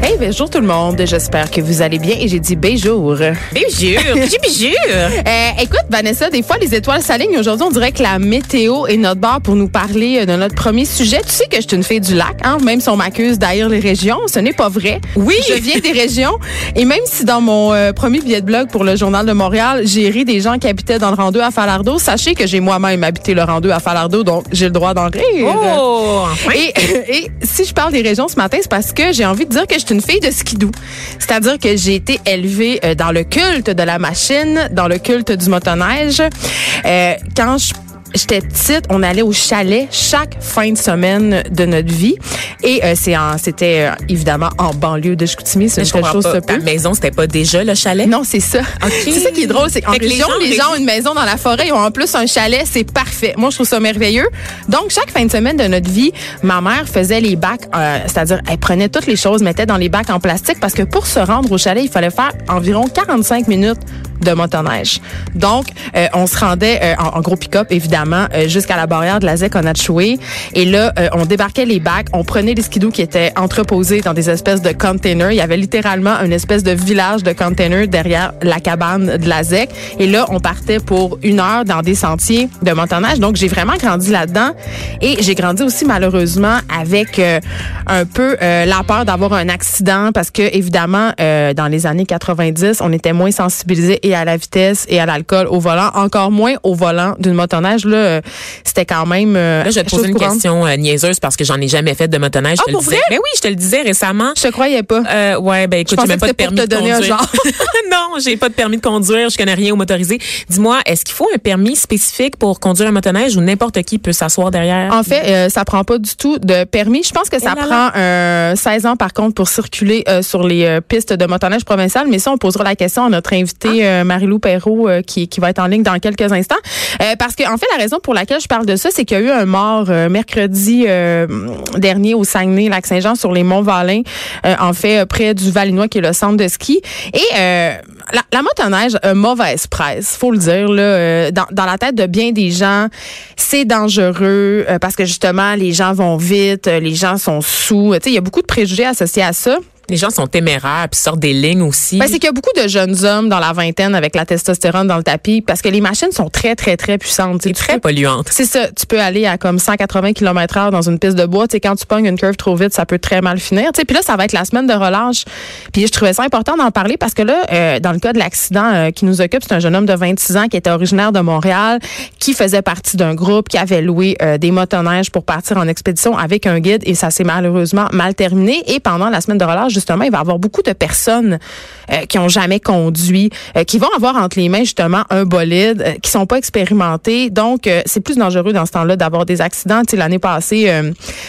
Hey, bonjour tout le monde. J'espère que vous allez bien. Et j'ai dit bonjour. Bijou, bijou, bijou. Euh, écoute, Vanessa, des fois, les étoiles s'alignent. Aujourd'hui, on dirait que la météo est notre barre pour nous parler euh, de notre premier sujet. Tu sais que je suis une fille du lac, hein? même si on m'accuse d'haïr les régions. Ce n'est pas vrai. Oui. Je viens des régions. Et même si dans mon euh, premier billet de blog pour le Journal de Montréal, j'ai ri des gens qui habitaient dans le rang 2 à Falardeau, sachez que j'ai moi-même habité le rang 2 à Falardeau, donc j'ai le droit d'en rire. Oh, enfin. Et, et si je parle des régions ce matin, c'est parce que j'ai envie de dire que je une fille de skidoo. C'est-à-dire que j'ai été élevée euh, dans le culte de la machine, dans le culte du motoneige. Euh, quand je J'étais petite, on allait au chalet chaque fin de semaine de notre vie. Et euh, c'est en- c'était euh, évidemment en banlieue de Chicoutimi, c'est une chose pas. se Ta peut. maison, c'était pas déjà le chalet? Non, c'est ça. C'est ça qui est drôle, c'est qu'en que les région, gens les gens, région- ont une maison dans la forêt, ils ont en plus un chalet, c'est parfait. Moi, je trouve ça merveilleux. Donc, chaque fin de semaine de notre vie, ma mère faisait les bacs, euh, c'est-à-dire, elle prenait toutes les choses, mettait dans les bacs en plastique parce que pour se rendre au chalet, il fallait faire environ 45 minutes de motoneige. Donc, euh, on se rendait euh, en, en gros pick-up, évidemment, euh, jusqu'à la barrière de la ZEC Onachoué. Et là, euh, on débarquait les bacs, on prenait les skidoo qui étaient entreposés dans des espèces de containers. Il y avait littéralement une espèce de village de containers derrière la cabane de la ZEC. Et là, on partait pour une heure dans des sentiers de motoneige. Donc, j'ai vraiment grandi là-dedans. Et j'ai grandi aussi, malheureusement, avec euh, un peu euh, la peur d'avoir un accident parce que, évidemment, dans les années 90, on était moins sensibilisés et à la vitesse et à l'alcool au volant, encore moins au volant d'une motoneige. Là, euh, c'était quand même... euh, Là, je vais te poser une courante. question euh, niaiseuse parce que j'en ai jamais fait de motoneige. Ah, je te pour le disais. vrai? Mais oui, je te le disais récemment. Je te croyais pas. Euh, ouais, ben écoute, Je j'ai même pas de pour permis te de donner un conduire. non, j'ai pas de permis de conduire, je connais rien au motorisé. Dis-moi, est-ce qu'il faut un permis spécifique pour conduire un motoneige ou n'importe qui peut s'asseoir derrière? En fait, euh, ça prend pas du tout de permis. Je pense que ça Eh là prend euh, 16 ans par contre pour circuler sur les pistes de motoneige provinciales. Mais ça, on posera la question à notre invitée Ah. Euh, Marie-Lou Perrault euh, qui, qui va être en ligne dans quelques instants. Euh, parce que en fait, la raison pour laquelle je parle de ça, c'est qu'il y a eu un mort mercredi dernier au Saguenay, Lac-Saint-Jean, sur les Monts-Valin, euh, en fait, près du Valinois, qui est le centre de ski. Et la, la motoneige mauvaise presse, faut le dire. Là, dans, dans la tête de bien des gens, c'est dangereux parce que justement, les gens vont vite, les gens sont sous. Il y a beaucoup de préjugés associés à ça. Les gens sont téméraires puis sortent des lignes aussi. Ben, c'est qu'il y a beaucoup de jeunes hommes dans la vingtaine avec la testostérone dans le tapis parce que les machines sont très, très, très puissantes. C'est très peux- polluante. c'est ça, tu peux aller à comme 180 km heure dans une piste de bois. Tu sais, quand tu pognes une curve trop vite, ça peut très mal finir. Puis là, ça va être la semaine de relâche. Puis je trouvais ça important d'en parler parce que là, euh, dans le cas de l'accident euh, qui nous occupe, c'est un jeune homme de 26 ans qui était originaire de Montréal, qui faisait partie d'un groupe, qui avait loué euh, des motoneiges pour partir en expédition avec un guide et ça s'est malheureusement mal terminé. Et pendant la semaine de relâche, justement, il va y avoir beaucoup de personnes euh, qui ont jamais conduit, euh, qui vont avoir entre les mains justement un bolide, euh, qui sont pas expérimentés. Donc, euh, c'est plus dangereux dans ce temps-là d'avoir des accidents. L'année passée,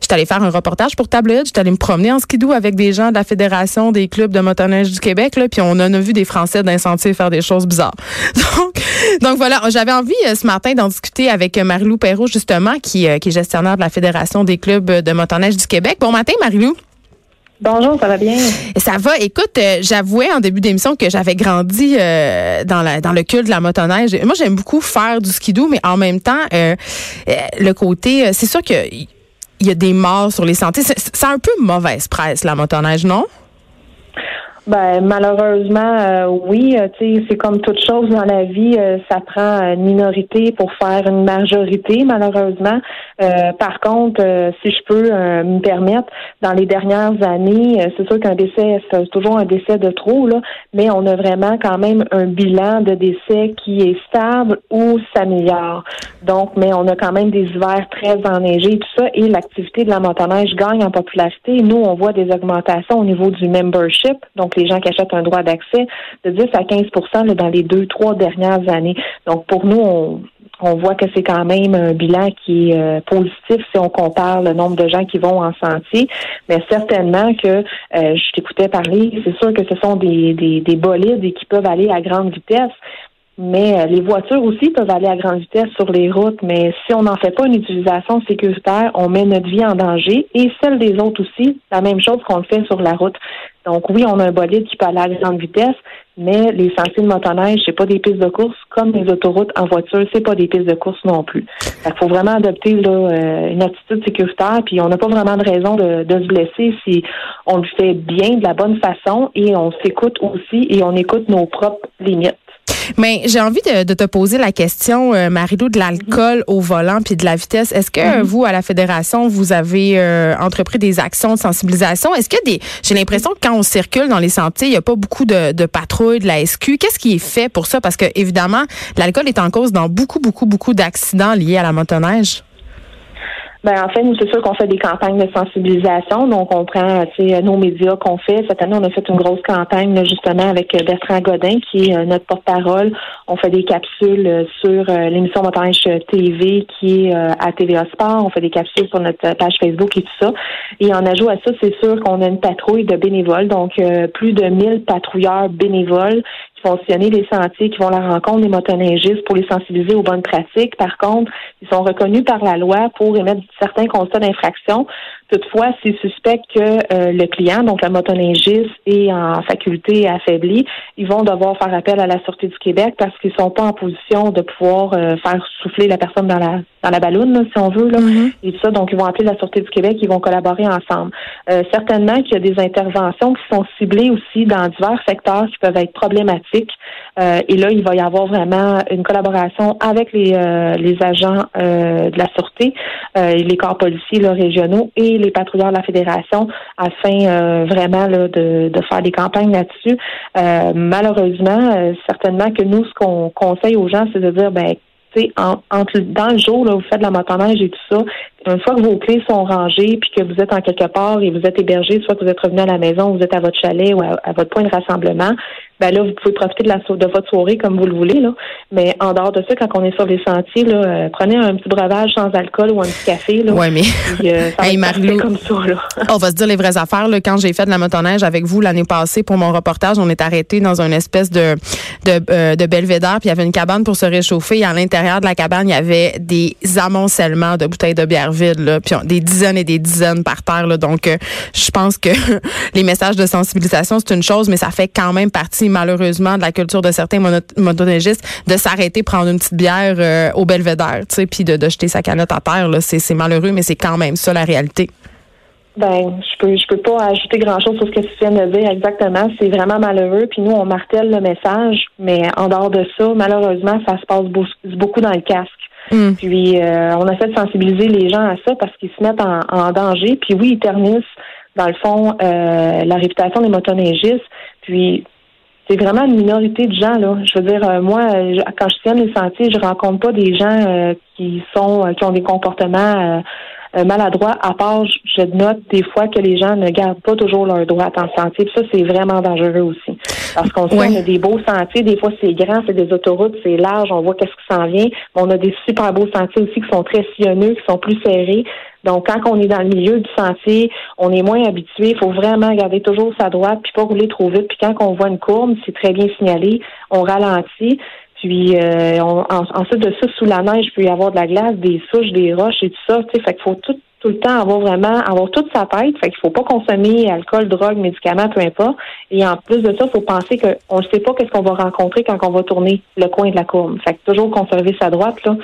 j'étais allée faire un reportage pour Tabloïd. J'étais allée me promener en skidoo avec des gens de la Fédération des clubs de motoneige du Québec. Là, puis on en a vu des Français d'un faire des choses bizarres. Donc, voilà, j'avais envie ce matin d'en discuter avec Marie-Lou Perrault, justement, qui, qui est gestionnaire de la Fédération des clubs de motoneige du Québec. Bon matin, Marie-Lou. Bonjour, ça va bien? Ça va. Écoute, euh, j'avouais en début d'émission que j'avais grandi euh, dans, le culte de la motoneige. Moi, j'aime beaucoup faire du skidoo, mais en même temps, euh, le côté, c'est sûr que il y a des morts sur les sentiers. C'est- un peu mauvaise presse, la motoneige, non? Ben malheureusement, euh, oui. euh, c'est comme toute chose dans la vie, euh, ça prend une minorité pour faire une majorité, malheureusement. Euh, par contre, euh, si je peux euh, me permettre, dans les dernières années, c'est sûr qu'un décès, c'est toujours un décès de trop, là, mais on a vraiment quand même un bilan de décès qui est stable ou s'améliore. Donc, mais on a quand même des hivers très enneigés, tout ça, et l'activité de la motoneige gagne en popularité. Nous, on voit des augmentations au niveau du membership, donc les gens qui achètent un droit d'accès, de 10 à 15 là, dans les deux, trois dernières années. Donc, pour nous, on, on voit que c'est quand même un bilan qui est euh, positif si on compare le nombre de gens qui vont en sentier. Mais certainement que euh, je t'écoutais parler, c'est sûr que ce sont des, des, des bolides et qui peuvent aller à grande vitesse. Mais euh, les voitures aussi peuvent aller à grande vitesse sur les routes, mais si on n'en fait pas une utilisation sécuritaire, on met notre vie en danger et celle des autres aussi, la même chose qu'on le fait sur la route. Donc oui, on a un bolide qui peut aller à grande vitesse, mais les sentiers de motoneige, c'est pas des pistes de course comme les autoroutes en voiture, c'est pas des pistes de course non plus. Il faut vraiment adopter là, euh, une attitude sécuritaire, puis on n'a pas vraiment de raison de, de se blesser si on le fait bien, de la bonne façon, et on s'écoute aussi et on écoute nos propres limites. Mais j'ai envie de, de te poser la question, euh, Marilou, de l'alcool au volant puis de la vitesse. Est-ce que euh, vous, à la Fédération, vous avez euh, entrepris des actions de sensibilisation? Est-ce que des. J'ai l'impression que quand on circule dans les sentiers, il n'y a pas beaucoup de, de patrouilles de la SQ. Qu'est-ce qui est fait pour ça? Parce que, évidemment, l'alcool est en cause dans beaucoup, beaucoup, beaucoup d'accidents liés à la motoneige. Ben en fait, nous, c'est sûr qu'on fait des campagnes de sensibilisation. Donc, on prend nos médias qu'on fait. Cette année, on a fait une grosse campagne là, justement avec euh, Bertrand Godin, qui est euh, notre porte-parole. On fait des capsules euh, sur l'émission Motoneige TV qui est à TVA Sport. On fait des capsules sur notre page Facebook et tout ça. Et en ajout à ça, c'est sûr qu'on a une patrouille de bénévoles. Donc, plus de 1000 patrouilleurs bénévoles sillonner les sentiers, qui vont la rencontre des motoneigistes pour les sensibiliser aux bonnes pratiques. Par contre, ils sont reconnus par la loi pour émettre certains constats d'infraction. Toutefois, s'ils suspectent que euh, le client, donc le motoneigiste, est en faculté affaiblie, ils vont devoir faire appel à la Sûreté du Québec parce qu'ils sont pas en position de pouvoir euh, faire souffler la personne dans la dans la balloune, là, si on veut. Là. Et tout ça, donc ils vont appeler la Sûreté du Québec, ils vont collaborer ensemble. Euh, certainement qu'il y a des interventions qui sont ciblées aussi dans divers secteurs qui peuvent être problématiques. Euh, et là, il va y avoir vraiment une collaboration avec les, euh, les agents euh, de la Sûreté, euh, les corps policiers là, régionaux et les patrouilleurs de la Fédération afin euh, vraiment là, de, de faire des campagnes là-dessus. Euh, malheureusement, euh, certainement que nous, ce qu'on conseille aux gens, c'est de dire, ben, en, entre, dans le jour, là, vous faites de la motoneige et tout ça, une fois que vos clés sont rangées, puis que vous êtes en quelque part et vous êtes hébergé, soit que vous êtes revenu à la maison, vous êtes à votre chalet ou à, à votre point de rassemblement, ben là, vous pouvez profiter de, la, de votre soirée comme vous le voulez. Là. Mais en dehors de ça, quand on est sur les sentiers, là, euh, prenez un petit breuvage sans alcool ou un petit café. Là, Ouais, mais- puis, euh, ça Hey, comme ça. Là. On va se dire les vraies affaires. Là. Quand j'ai fait de la motoneige avec vous l'année passée pour mon reportage, on est arrêté dans une espèce de de, euh, de belvédère, puis il y avait une cabane pour se réchauffer. Et à l'intérieur de la cabane, il y avait des amoncellements de bouteilles de bière vides, là, puis on- des dizaines et des dizaines par terre. Là. Donc, euh, je pense que les messages de sensibilisation, c'est une chose, mais ça fait quand même partie, malheureusement, de la culture de certains motoneigistes de s'arrêter, prendre une petite bière euh, au belvédère, tu sais, puis de, de jeter sa calotte à terre. là. C'est c'est malheureux, mais c'est quand même ça la réalité. Ben, je peux je peux pas ajouter grand chose sur ce que tu viens de dire exactement. C'est vraiment malheureux. Puis nous, on martèle le message, mais en dehors de ça, malheureusement, ça se passe beau- beaucoup dans le casque. Mm. Puis euh, on essaie de sensibiliser les gens à ça parce qu'ils se mettent en, en danger. Puis oui, ils ternissent, dans le fond, euh, la réputation des motoneigistes. Puis c'est vraiment une minorité de gens là. Je veux dire, euh, moi, euh, je- quand je tiens les sentiers, je rencontre pas des gens euh, qui sont euh, qui ont des comportements euh, maladroits. À part, je, note des fois que les gens ne gardent pas toujours leur droite en sentier. Puis ça, c'est vraiment dangereux aussi, parce qu'on sait Ouais. on a des beaux sentiers. Des fois, c'est grand, c'est des autoroutes, c'est large. On voit qu'est-ce qui s'en vient. Mais on a des super beaux sentiers aussi qui sont très sillonneux, qui sont plus serrés. Donc, quand on est dans le milieu du sentier, on est moins habitué. Il faut vraiment garder toujours sa droite, puis pas rouler trop vite. Puis quand on voit une courbe, c'est très bien signalé, on ralentit. Puis euh, on- en- ensuite de ça, sous la neige, il peut y avoir de la glace, des souches, des roches et tout ça. Tu sais, fait qu'il faut tout, tout le temps avoir vraiment avoir toute sa tête. Fait qu'il faut pas consommer alcool, drogue, médicaments, peu importe. Et en plus de ça, il faut penser qu'on ne sait pas qu'est-ce qu'on va rencontrer quand on va tourner le coin de la courbe. Fait que toujours conserver sa droite là.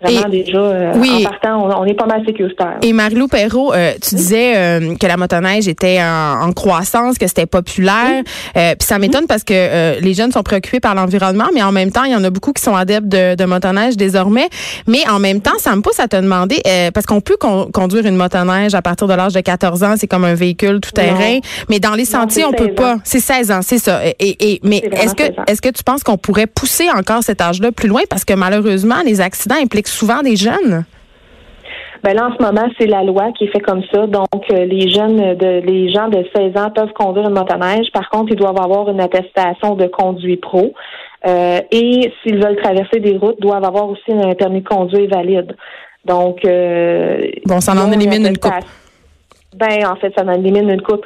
Vraiment, déjà, euh, oui. en partant, on, on est pas mal sécuritaire. Et Marie-Lou Perrault, euh, tu disais euh, que la motoneige était en, en croissance, que c'était populaire. Euh, Puis ça m'étonne parce que euh, les jeunes sont préoccupés par l'environnement, mais en même temps, il y en a beaucoup qui sont adeptes de, de motoneige désormais. Mais en même temps, ça me pousse à te demander, euh, parce qu'on peut con- conduire une motoneige à partir de l'âge de 14 ans, c'est comme un véhicule tout terrain. Mais dans les Non, sentiers, on peut 16 pas. C'est 16 ans, c'est ça. Et, et, mais est-ce que 16 ans. est-ce que tu penses qu'on pourrait pousser encore cet âge-là plus loin? Parce que malheureusement, les accidents impliquent souvent des jeunes? Ben là, en ce moment, c'est la loi qui est fait comme ça. Donc, euh, les jeunes, de, les gens de 16 ans peuvent conduire une motoneige. Par contre, ils doivent avoir une attestation de conduit pro. Euh, et s'ils veulent traverser des routes, doivent avoir aussi un permis de conduire valide. Donc, euh, Bon, ça en élimine une coupe. Ben, en fait, ça en élimine une coupe.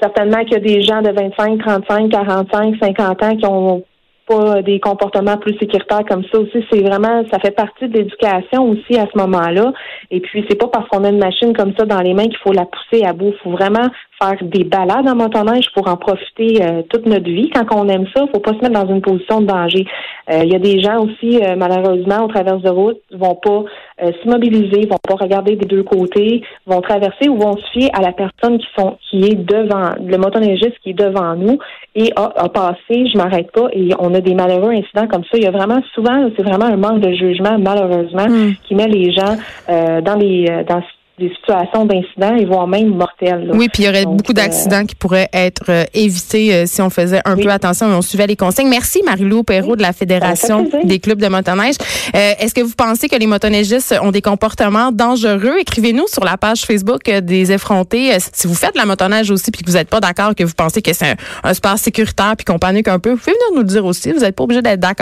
Certainement qu'il y a des gens de 25, 35, 45, 50 ans qui ont pas des comportements plus sécuritaires comme ça aussi. C'est vraiment, ça fait partie de l'éducation aussi à ce moment-là. Et puis, c'est pas parce qu'on a une machine comme ça dans les mains qu'il faut la pousser à bout. Il faut vraiment faire des balades en motoneige pour en profiter euh, toute notre vie. Quand on aime ça, faut pas se mettre dans une position de danger. Euh, Il y a des gens aussi, euh, malheureusement, au travers de route, vont pas euh, s'immobiliser, vont pas regarder des deux côtés, vont traverser ou vont se fier à la personne qui sont qui est devant, le motoneigiste qui est devant nous et a, a passé, je m'arrête pas, et on a des malheureux incidents comme ça. Il y a vraiment souvent, c'est vraiment un manque de jugement, malheureusement, Mm. qui met les gens euh, dans les euh, dans des situations d'incidents et voire même mortelles. là. Oui, puis il y aurait Donc, beaucoup euh, d'accidents qui pourraient être euh, évités euh, si on faisait un Oui. peu attention et on suivait les consignes. Merci Marie-Lou Perrault de la Fédération des clubs de motoneige. Euh, Est-ce que vous pensez que les motoneigistes ont des comportements dangereux? Écrivez-nous sur la page Facebook euh, des effrontés. Si vous faites de la motoneige aussi puis que vous n'êtes pas d'accord, que vous pensez que c'est un, un sport sécuritaire puis qu'on panique un peu, vous pouvez venir nous le dire aussi. Vous n'êtes pas obligé d'être d'accord.